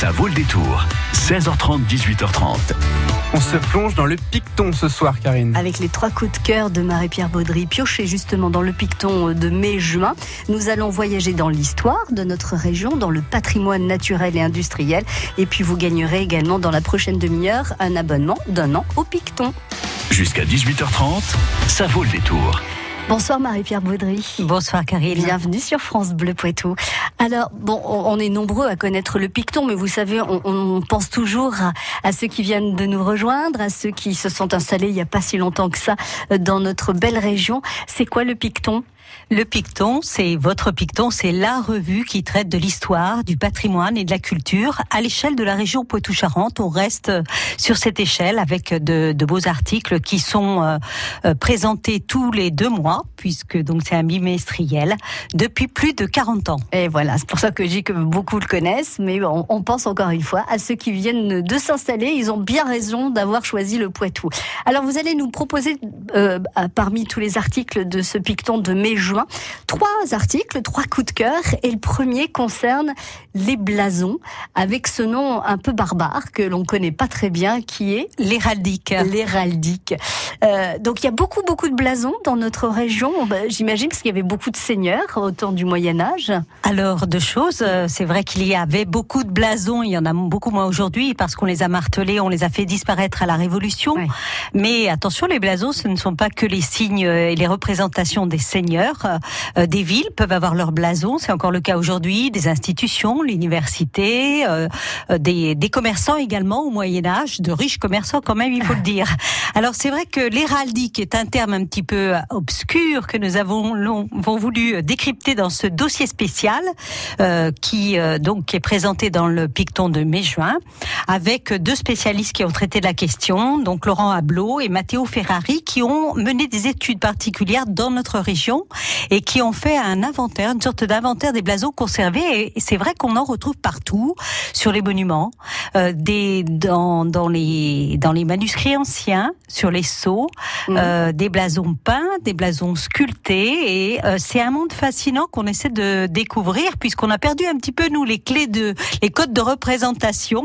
Ça vaut le détour. 16h30, 18h30. On se plonge dans le Picton ce soir, Karine. Avec les trois coups de cœur de Marie-Pierre Baudry, piochés justement dans le Picton de mai-juin, nous allons voyager dans l'histoire de notre région, dans le patrimoine naturel et industriel. Et puis vous gagnerez également dans la prochaine demi-heure un abonnement d'un an au Picton. Jusqu'à 18h30, ça vaut le détour. Bonsoir Marie-Pierre Baudry. Bonsoir Karine. Bienvenue sur France Bleu Poitou. Alors, bon, on est nombreux à connaître le Picton, mais vous savez, on, pense toujours à, ceux qui viennent de nous rejoindre, à ceux qui se sont installés il n'y a pas si longtemps que ça dans notre belle région. C'est quoi le Picton? Le Picton, c'est votre Picton, c'est la revue qui traite de l'histoire, du patrimoine et de la culture à l'échelle de la région Poitou-Charentes. On reste sur cette échelle avec de, beaux articles qui sont euh, euh, présentés tous les deux mois, puisque donc c'est un bimestriel, depuis plus de 40 ans. Et voilà, c'est pour ça que dis que beaucoup le connaissent, mais on, pense encore une fois à ceux qui viennent de s'installer. Ils ont bien raison d'avoir choisi le Poitou. Alors vous allez nous proposer, euh, parmi tous les articles de ce Picton de mai-juin, Trois articles, trois coups de cœur. Et le premier concerne les blasons, avec ce nom un peu barbare que l'on connaît pas très bien, qui est l'héraldique. L'héraldique. Euh, donc il y a beaucoup beaucoup de blasons dans notre région. Bah, j'imagine parce qu'il y avait beaucoup de seigneurs au temps du Moyen Âge. Alors deux choses. Euh, c'est vrai qu'il y avait beaucoup de blasons. Il y en a beaucoup moins aujourd'hui parce qu'on les a martelés, on les a fait disparaître à la Révolution. Mais attention, les blasons, ce ne sont pas que les signes et les représentations des seigneurs. Euh, des villes peuvent avoir leur blason, c'est encore le cas aujourd'hui, des institutions, l'université, euh, euh, des, des commerçants également au Moyen Âge, de riches commerçants quand même, il faut le dire. Alors c'est vrai que l'héraldique est un terme un petit peu obscur que nous avons, avons voulu décrypter dans ce dossier spécial euh, qui donc est présenté dans le Picton de mai-juin avec deux spécialistes qui ont traité de la question, donc Laurent Ablot et Matteo Ferrari, qui ont mené des études particulières dans notre région et qui ont fait un inventaire, une sorte d'inventaire des blasons conservés. Et c'est vrai qu'on en retrouve partout, sur les monuments, euh, des, dans, dans, les, dans les manuscrits anciens, sur les sceaux, mmh. euh, des blasons peints, des blasons sculptés. Et euh, c'est un monde fascinant qu'on essaie de découvrir, puisqu'on a perdu un petit peu, nous, les clés de, les codes de représentation.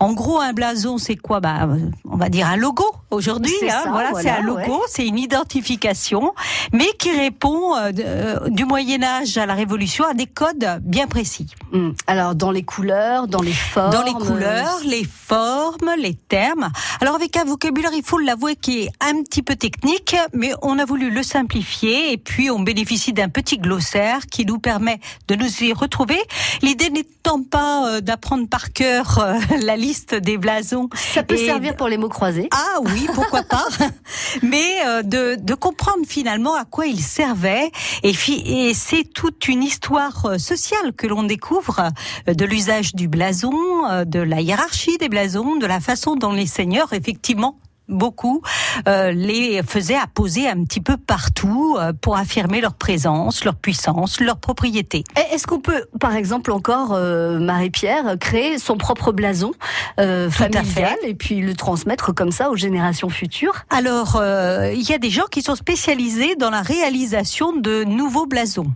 En gros, un blason, c'est quoi? Bah, On va dire un logo aujourd'hui. Hein, voilà, c'est un logo, c'est une identification, mais qui répond euh, euh, du Moyen Âge à la Révolution à des codes bien précis. Hmm. Alors dans les couleurs, dans les formes. Dans les couleurs, les formes, les termes. Alors avec un vocabulaire, il faut l'avouer, qui est un petit peu technique, mais on a voulu le simplifier et puis on bénéficie d'un petit glossaire qui nous permet de nous y retrouver. L'idée n'étant pas euh, d'apprendre par cœur la liste des blasons. Ça peut servir pour les mots croisés. Ah oui, pourquoi pas. mais de, de comprendre finalement à quoi ils et c'est toute une histoire euh, sociale que l'on découvre euh, de l'usage du blason, euh, de la hiérarchie des blasons, de la façon dont les seigneurs effectivement beaucoup euh, les faisaient apposer un petit peu partout euh, pour affirmer leur présence, leur puissance, leur propriété. Est-ce qu'on peut, par exemple, encore euh, Marie-Pierre créer son propre blason euh, familial et puis le transmettre comme ça aux générations futures? Alors, il y a des gens qui sont spécialisés dans la réalisation de nouveaux blasons.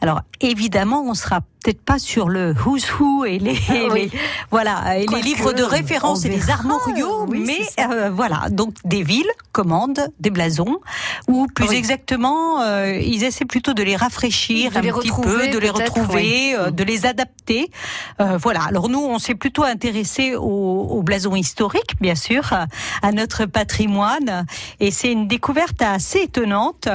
Alors, évidemment, on sera peut-être pas sur le who's who et les, ah voilà et les livres de référence et les armoriaux, mais euh, voilà. Donc des villes commandent des blasons ou plus exactement euh, ils essaient plutôt de les rafraîchir un petit peu, de les retrouver, euh, de les adapter. voilà. Alors nous on s'est plutôt intéressé aux, aux, blasons historiques bien sûr, à notre patrimoine. Et c'est une découverte assez étonnante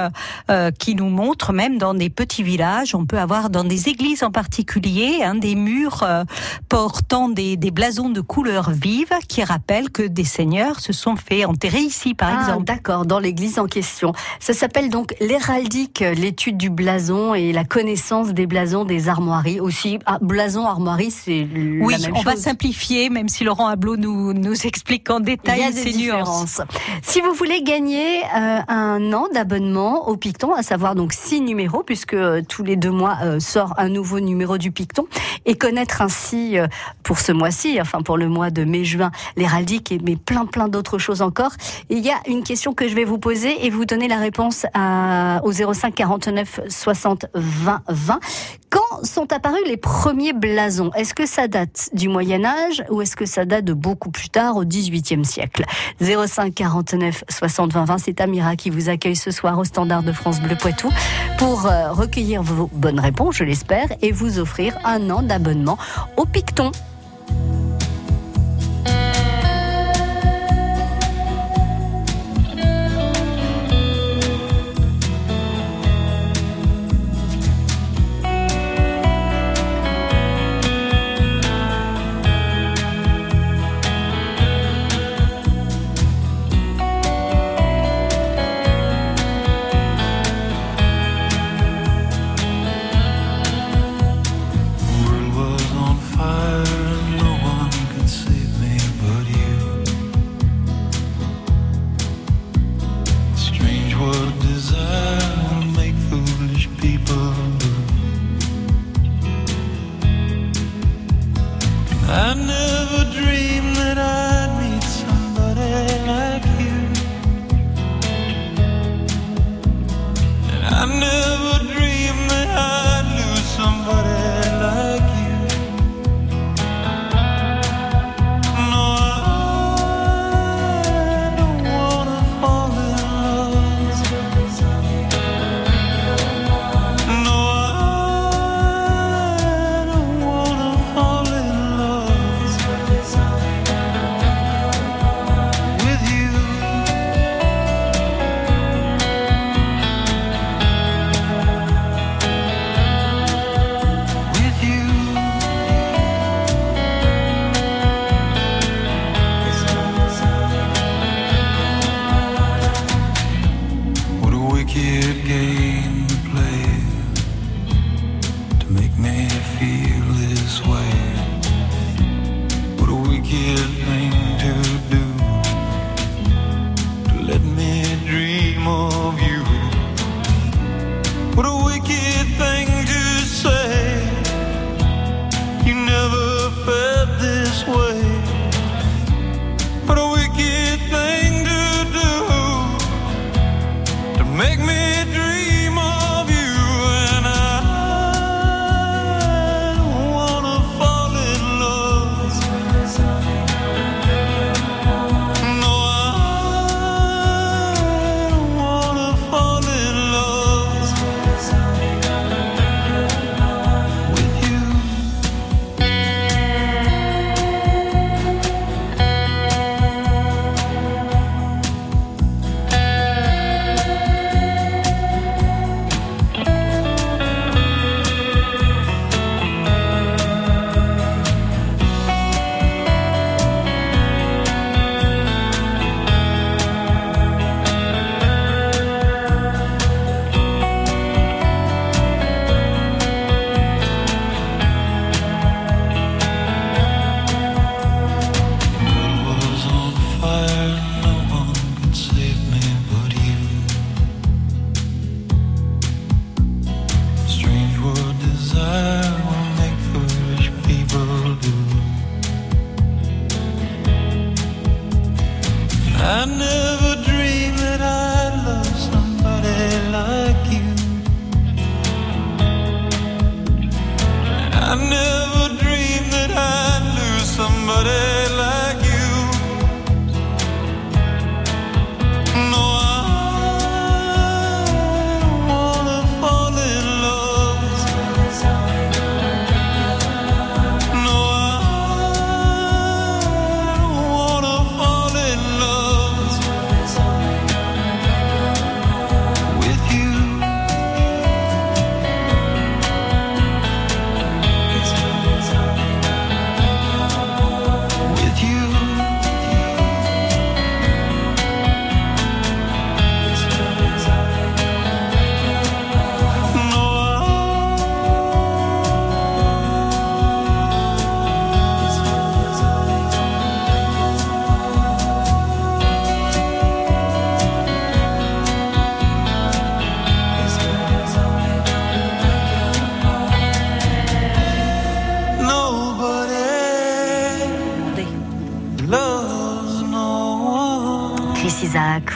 qui nous montre même dans des petits villages, on peut avoir dans des églises en particulier particulier, hein, des murs euh, portant des, blasons de couleurs vives qui rappellent que des seigneurs se sont fait enterrer ici, par ah, exemple. D'accord, dans l'église en question. Ça s'appelle donc l'héraldique, l'étude du blason et la connaissance des blasons des armoiries. Aussi, ah, blason, armoirie, c'est oui, la même on va simplifier, même si Laurent Ablot nous, nous explique en détail ces nuances. Si vous voulez gagner euh, un an d'abonnement au Picton, à savoir donc six numéros, puisque euh, tous les deux mois sort un nouveau numéro du Picton et connaître ainsi euh, pour ce mois-ci, enfin pour le mois de mai-juin, l'héraldique et mais plein plein d'autres choses encore. il y a une question que je vais vous poser et vous donner la réponse à, au 05 49 60 20 20. Quand sont apparus les premiers blasons? Est-ce que ça date du Moyen Âge ou est-ce que ça date de beaucoup plus tard, au XVIIIe siècle? 05 49 60 20 20, c'est Amira qui vous accueille ce soir au Standard de France Bleu Poitou pour euh, recueillir vos bonnes réponses, je l'espère, et vous offrir un an d'abonnement au Picton.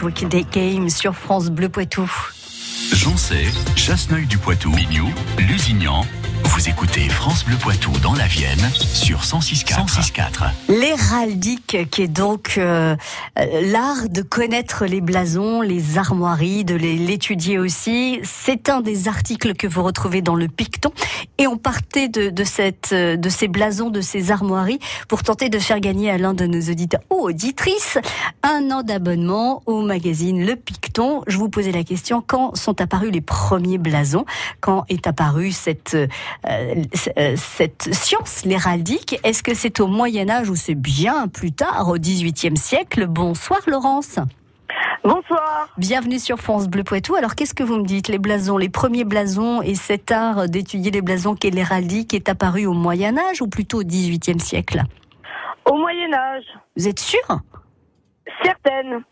Des Games sur France Bleu Poitou. Sais, Chasseneuil du Poitou, Mignou, Lusignan, Vous écoutez France Bleu Poitou dans la Vienne sur 106.4. L'héraldique, qui est donc euh, l'art de connaître les blasons, les armoiries, de l'étudier aussi. C'est un des articles que vous retrouvez dans le Picton. Et on partait de, de, cette, de ces blasons, de ces armoiries, pour tenter de faire gagner à l'un de nos auditeurs ou auditrices un an d'abonnement au magazine Le Picton. Je vous posais la question, quand sont apparus les premiers blasons? Quand est apparue cette, euh, euh, cette science, l'héraldique Est-ce que c'est au Moyen Âge ou c'est bien plus tard, au XVIIIe siècle? Bonsoir Laurence. Bonsoir. Bienvenue sur France Bleu Poitou. Alors qu'est-ce que vous me dites? Les blasons, les premiers blasons et cet art d'étudier les blasons qu'est l'héraldique est apparu au Moyen Âge ou plutôt au XVIIIe siècle? Au Moyen Âge. Vous êtes sûre Certaine.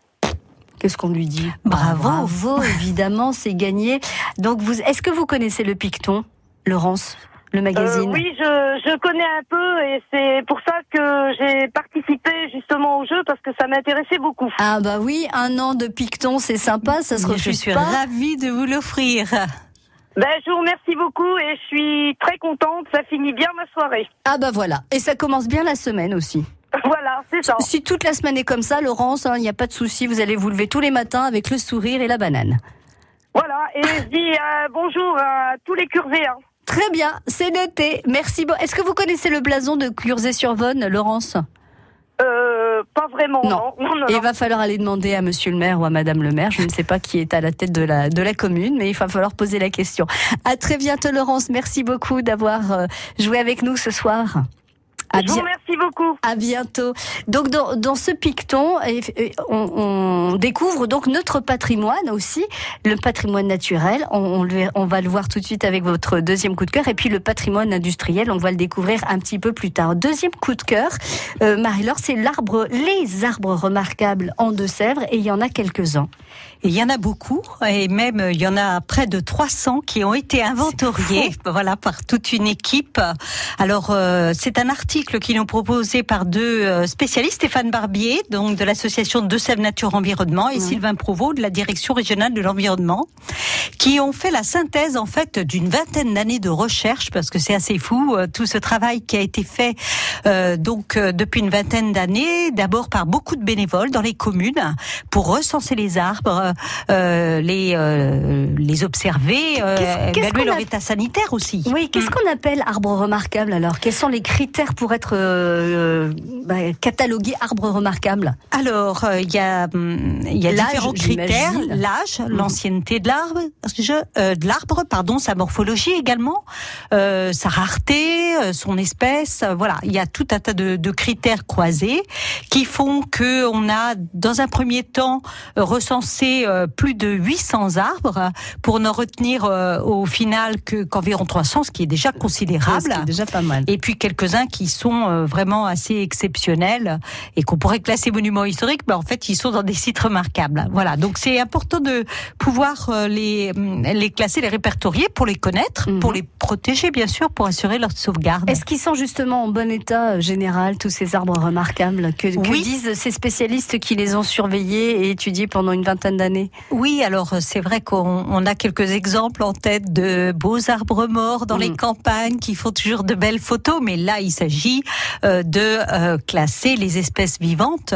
Qu'est-ce qu'on lui dit? Bravo. Bravo, évidemment, c'est gagné. Donc, vous, est-ce que vous connaissez le Picton, Laurence le magazine euh, Oui, je, je, connais un peu et c'est pour ça que j'ai participé justement au jeu parce que ça m'intéressait beaucoup. Ah bah oui, un an de Picton, c'est sympa, ça se refuse Je suis pas. ravie de vous l'offrir. Ben, je vous remercie beaucoup et je suis très contente, ça finit bien ma soirée. Ah bah voilà, et ça commence bien la semaine aussi. Voilà, c'est ça. Si toute la semaine est comme ça, Laurence, il n'y a pas de souci, vous allez vous lever tous les matins avec le sourire et la banane. Voilà, et je dis euh, bonjour à tous les curvéens. Très bien, c'est noté. Merci. Est-ce que vous connaissez le blason de Curzé-sur-Vonne, Laurence? Euh, pas vraiment. Non. non, non, Il va falloir aller demander à Monsieur le maire ou à Madame le maire. Je ne sais pas qui est à la tête de la de la commune, mais il va falloir poser la question. À très bientôt, Laurence. Merci beaucoup d'avoir euh, joué avec nous ce soir. À je vous remercie beaucoup. À bientôt. Donc dans, dans ce picton, on, on, découvre donc notre patrimoine aussi, le patrimoine naturel. On, on, on, va le voir tout de suite avec votre deuxième coup de cœur, et puis le patrimoine industriel, on va le découvrir un petit peu plus tard. Deuxième coup de cœur, euh, Marie-Laure, c'est l'arbre, les arbres remarquables en Deux-Sèvres, et il y en a quelques-uns. Il y en a beaucoup, et même il y en a près de 300 qui ont été inventoriés, voilà, par toute une équipe. Alors euh, c'est un article qui nous proposé par deux euh, spécialistes, Stéphane Barbier, donc de l'association De Sèvres Nature Environnement, et Sylvain Provost de la direction régionale de l'environnement, qui ont fait la synthèse en fait d'une vingtaine d'années de recherche, parce que c'est assez fou euh, tout ce travail qui a été fait euh, donc euh, depuis une vingtaine d'années, d'abord par beaucoup de bénévoles dans les communes pour recenser les arbres, euh, les les observer, évaluer leur état sanitaire aussi. Oui, qu'est-ce mm. qu'on appelle arbre remarquable alors? Quels sont les critères pour être bah, catalogué arbre remarquable? Alors, il y a il y a différents critères l'âge, mm. l'ancienneté de l'arbre, euh, de l'arbre, pardon, sa morphologie également, euh, sa rareté, euh, son espèce. voilà, il y a tout un tas de, de, critères croisés qui font que on a, dans un premier temps, recensé plus de 800 arbres pour ne retenir au final que qu'environ 300, ce qui est déjà considérable. C'est déjà pas mal. Et puis quelques-uns qui sont vraiment assez exceptionnels et qu'on pourrait classer monuments historiques, mais en fait, ils sont dans des sites remarquables. Voilà, donc c'est important de pouvoir les les classer, les répertorier pour les connaître, pour mhm. les protéger bien sûr, pour assurer leur sauvegarde. Est-ce qu'ils sont justement en bon état euh, général, tous ces arbres remarquables que, disent ces spécialistes qui les ont surveillés et étudiés pendant une vingtaine d'années? Oui, alors euh, c'est vrai qu'on a quelques exemples en tête de beaux arbres morts dans les mhm. campagnes qui font toujours de belles photos, mais là il s'agit euh, de classer les espèces vivantes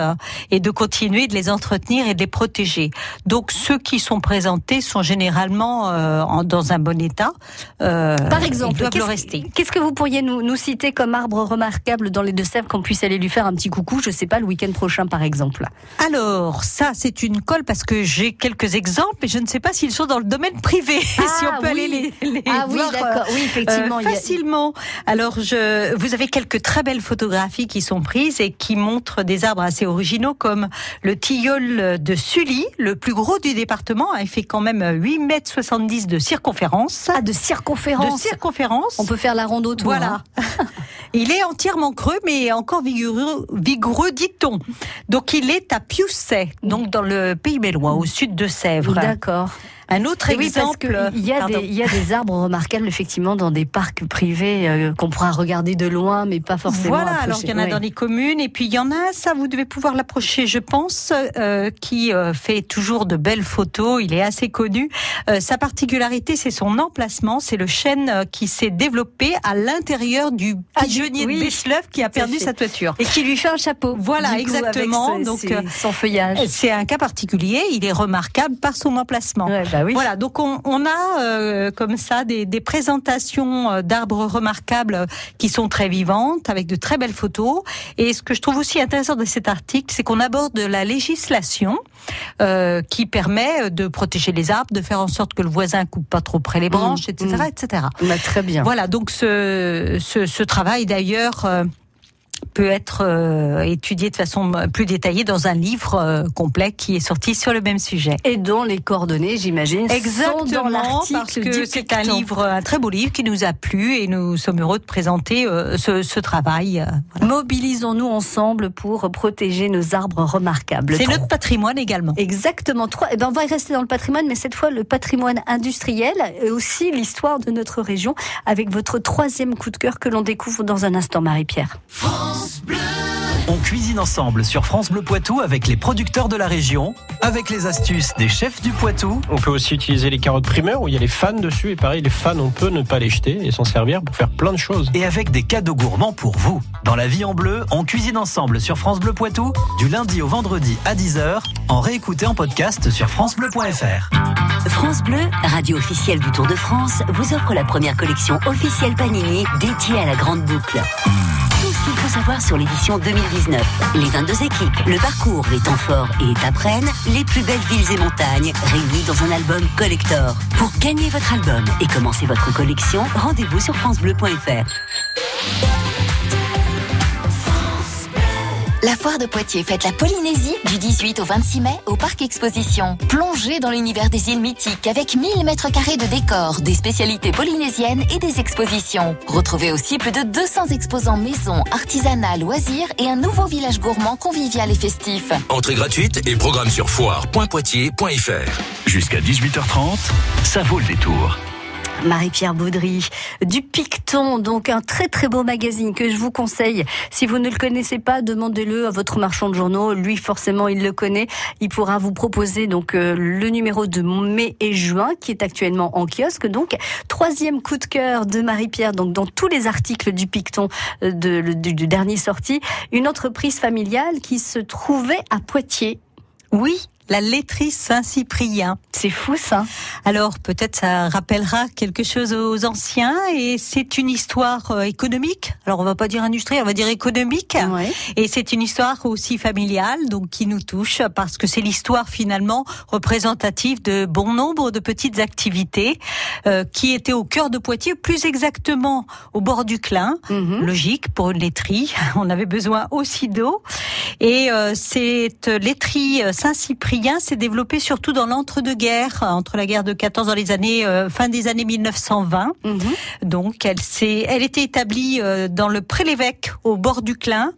et de continuer de les entretenir et de les protéger. Donc ceux qui sont présentés sont généralement euh, dans un bon état. Euh, Par exemple, rester. Qu'est-ce que vous pourriez nous, nous citer comme arbre remarquable dans les Deux-Sèvres qu'on puisse aller lui faire un petit coucou, je sais pas, le week-end prochain par exemple? Alors, ça c'est une colle parce que j'ai quelques exemples et je ne sais pas s'ils sont dans le domaine privé. Ah, si on peut oui. aller les, les ah, oui, d'accord. Oui, effectivement. Euh, facilement. Alors, je, vous avez quelques très belles photographies qui sont prises et qui montrent des arbres assez originaux comme le tilleul de Sully, le plus gros du département. Il fait quand même 8 mètres 70 de circonférence. Ah, de circonférence. De circonférence. On peut faire la ronde autour. Voilà. Hein. il est entièrement creux, mais encore vigoureux, vigoureux dit-on. Donc il est à Piusset, donc dans le Pays Mélois, au sud de Sèvres. D'accord. Un autre Et oui, parce exemple. il y, a des, il y a des arbres remarquables effectivement dans des parcs privés euh, qu'on pourra regarder de loin, mais pas forcément. Voilà, approcher. alors il y en a Ouais. dans les communes, et puis il y en a, ça vous devez pouvoir l'approcher, je pense, euh, qui euh, fait toujours de belles photos, il est assez connu. Euh, sa particularité, c'est son emplacement, c'est le chêne euh, qui s'est développé à l'intérieur du Ah, pigeonnier oui, de Becheloeuf qui a perdu sa toiture. Et qui lui fait un chapeau. Voilà, coup, exactement. avec ce- Donc, euh, son feuillage. C'est un cas particulier, il est remarquable par son emplacement. Ouais, bah oui. Voilà, donc on, on a euh, comme ça des, des présentations euh, d'arbres remarquables euh, qui sont très vivantes, avec de très belles photos. Et ce que je trouve aussi intéressant de cet article, c'est qu'on aborde la législation euh, qui permet de protéger les arbres, de faire en sorte que le voisin coupe pas trop près les branches, etc., mmh. etc. Bah, très bien. Voilà, donc ce, ce, ce travail d'ailleurs euh, peut être euh, étudié de façon plus détaillée dans un livre euh, complet qui est sorti sur le même sujet. Et dont les coordonnées, j'imagine, sont dans Exactement, l'article parce que c'est un livre, un très beau livre qui nous a plu et nous sommes heureux de présenter euh, ce, ce travail. euh, voilà. Mobilisons-nous ensemble pour protéger nos arbres remarquables. C'est notre patrimoine également. Exactement. Trois. Eh ben, on va y rester dans le patrimoine, mais cette fois le patrimoine industriel et aussi l'histoire de notre région avec votre troisième coup de cœur que l'on découvre dans un instant, Marie-Pierre. On cuisine ensemble sur France Bleu Poitou avec les producteurs de la région, avec les astuces des chefs du Poitou. On peut aussi utiliser les carottes primeurs où il y a les fans dessus. Et pareil, les fans, on peut ne pas les jeter et s'en servir pour faire plein de choses. Et avec des cadeaux gourmands pour vous. Dans la vie en bleu, on cuisine ensemble sur France Bleu Poitou, du lundi au vendredi à 10h, en réécouté en podcast sur FranceBleu.fr. France Bleu, radio officielle du Tour de France, vous offre la première collection officielle Panini dédiée à la grande boucle. Tout ce qu'il faut savoir sur l'édition 2019. Les 22 équipes, le parcours, les temps forts et étapes les plus belles villes et montagnes, réunis dans un album collector. Pour gagner votre album et commencer votre collection, rendez-vous sur francebleu.fr. La foire de Poitiers fête la Polynésie du 18 au 26 mai au Parc Exposition. Plongez dans l'univers des îles mythiques avec 1000 mètres carrés de décors, des spécialités polynésiennes et des expositions. Retrouvez aussi plus de 200 exposants maison, artisanat, loisirs et un nouveau village gourmand convivial et festif. Entrée gratuite et programme sur foire.poitiers.fr. Jusqu'à 18h30, ça vaut le détour. Marie-Pierre Baudry du Picton, donc un très très beau magazine que je vous conseille. Si vous ne le connaissez pas, demandez-le à votre marchand de journaux. Lui, forcément, il le connaît. Il pourra vous proposer donc euh, le numéro de mai et juin qui est actuellement en kiosque. Donc troisième coup de cœur de Marie-Pierre. Donc dans tous les articles du Picton euh, de, du, du dernier sorti, une entreprise familiale qui se trouvait à Poitiers. Oui, la laiterie Saint-Cyprien. C'est fou ça. Alors peut-être ça rappellera quelque chose aux anciens et c'est une histoire euh, économique. Alors on va pas dire industrielle, on va dire économique. Ouais. Et c'est une histoire aussi familiale, donc qui nous touche parce que c'est l'histoire finalement représentative de bon nombre de petites activités euh, qui étaient au cœur de Poitiers, plus exactement au bord du Clin. Mhm. Logique pour une laiterie, on avait besoin aussi d'eau. Et euh, cette laiterie euh, Saint-Cyprien s'est développée surtout dans l'entre-deux-guerres, entre la guerre de 14 dans les années euh, fin des années 1920. Mhm. Donc, elle s'est, elle était établie euh, dans le Pré-l'Évêque, au bord du Clin,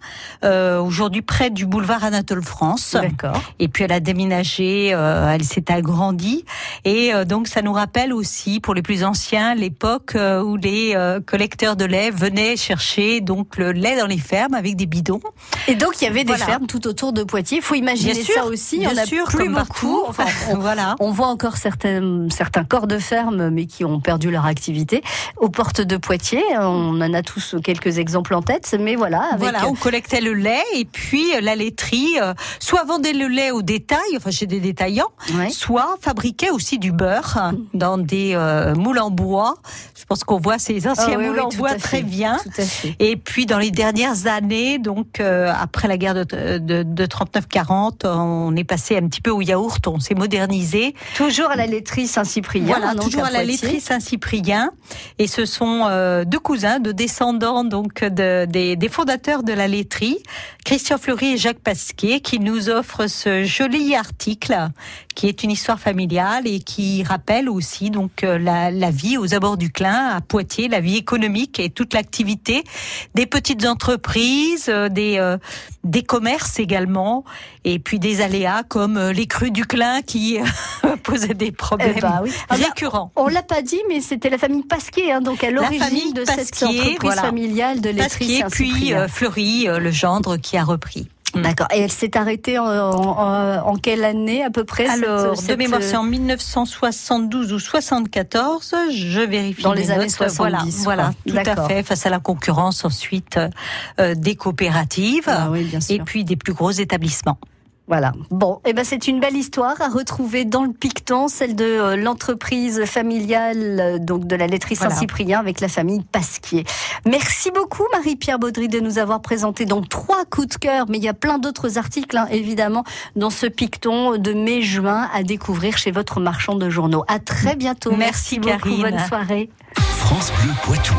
euh, aujourd'hui près du boulevard Anatole France. D'accord. Et puis elle a déménagé, euh, elle s'est agrandie, et euh, donc ça nous rappelle aussi, pour les plus anciens, l'époque euh, où les euh, collecteurs de lait venaient chercher donc le lait dans les fermes avec des bidons. Et donc il y avait des Voilà. fermes tout autour de Poitiers. Il faut imaginer Bien sûr, ça aussi. bien en a sûr, plus comme beaucoup. partout. Enfin, on, voilà. on voit encore certains, certains corps de ferme, mais qui ont perdu leur activité aux portes de Poitiers. On en a tous quelques exemples en tête, mais voilà. Avec, Voilà, on collectait le lait et puis euh, la laiterie euh, soit vendait le lait au détail, enfin chez des détaillants, Ouais. soit fabriquait aussi du beurre dans des euh, moules en bois. Je pense qu'on voit ces anciens oui, moules oui, en bois à très fait, bien. À. Et puis dans les dernières années, donc euh, après la guerre de, de, de 39-40, on est passé un petit peu au yaourt, on s'est modernisé. Toujours à la laiterie Saint-Cyprien. Voilà, donc, toujours à, la laiterie Saint-Cyprien. Et ce sont euh, deux cousins, deux descendants donc de, des, des fondateurs de la laiterie, Christian Fleury et Jacques Pasquier, qui nous offrent ce joli article qui est une histoire familiale et qui rappelle aussi donc euh, la, la vie aux abords du Clin à Poitiers, la vie économique et toute l'activité des petites entreprises, euh, des euh, des commerces également, et puis des aléas comme euh, les crues du Clin qui posaient des problèmes Eh ben oui. Ah ben, récurrents. On l'a pas dit, mais c'était la famille Pasquier, hein, donc à l'origine de cette Pasquier, entreprise voilà. familiale de laiterie Pasquier, puis euh, Fleury, euh, le gendre qui a repris. D'accord. Et elle s'est arrêtée en, en- en quelle année à peu près cette- Alors, de mémoire, euh, c'est en 1972 ou 74. Je vérifie. Dans les années notes. 70, Voilà, voilà, tout à fait. Face à la concurrence ensuite euh, euh, des coopératives Ah oui, bien sûr. et puis des plus gros établissements. Voilà. Bon, eh ben c'est une belle histoire à retrouver dans le Picton, celle de euh, l'entreprise familiale euh, donc de la laiterie Voilà. Saint-Cyprien avec la famille Pasquier. Merci beaucoup Marie-Pierre Baudry de nous avoir présenté donc trois coups de cœur, mais il y a plein d'autres articles hein, évidemment dans ce Picton de mai-juin à découvrir chez votre marchand de journaux. À très bientôt. Merci, beaucoup. Karine. Bonne soirée. France Bleu Poitou.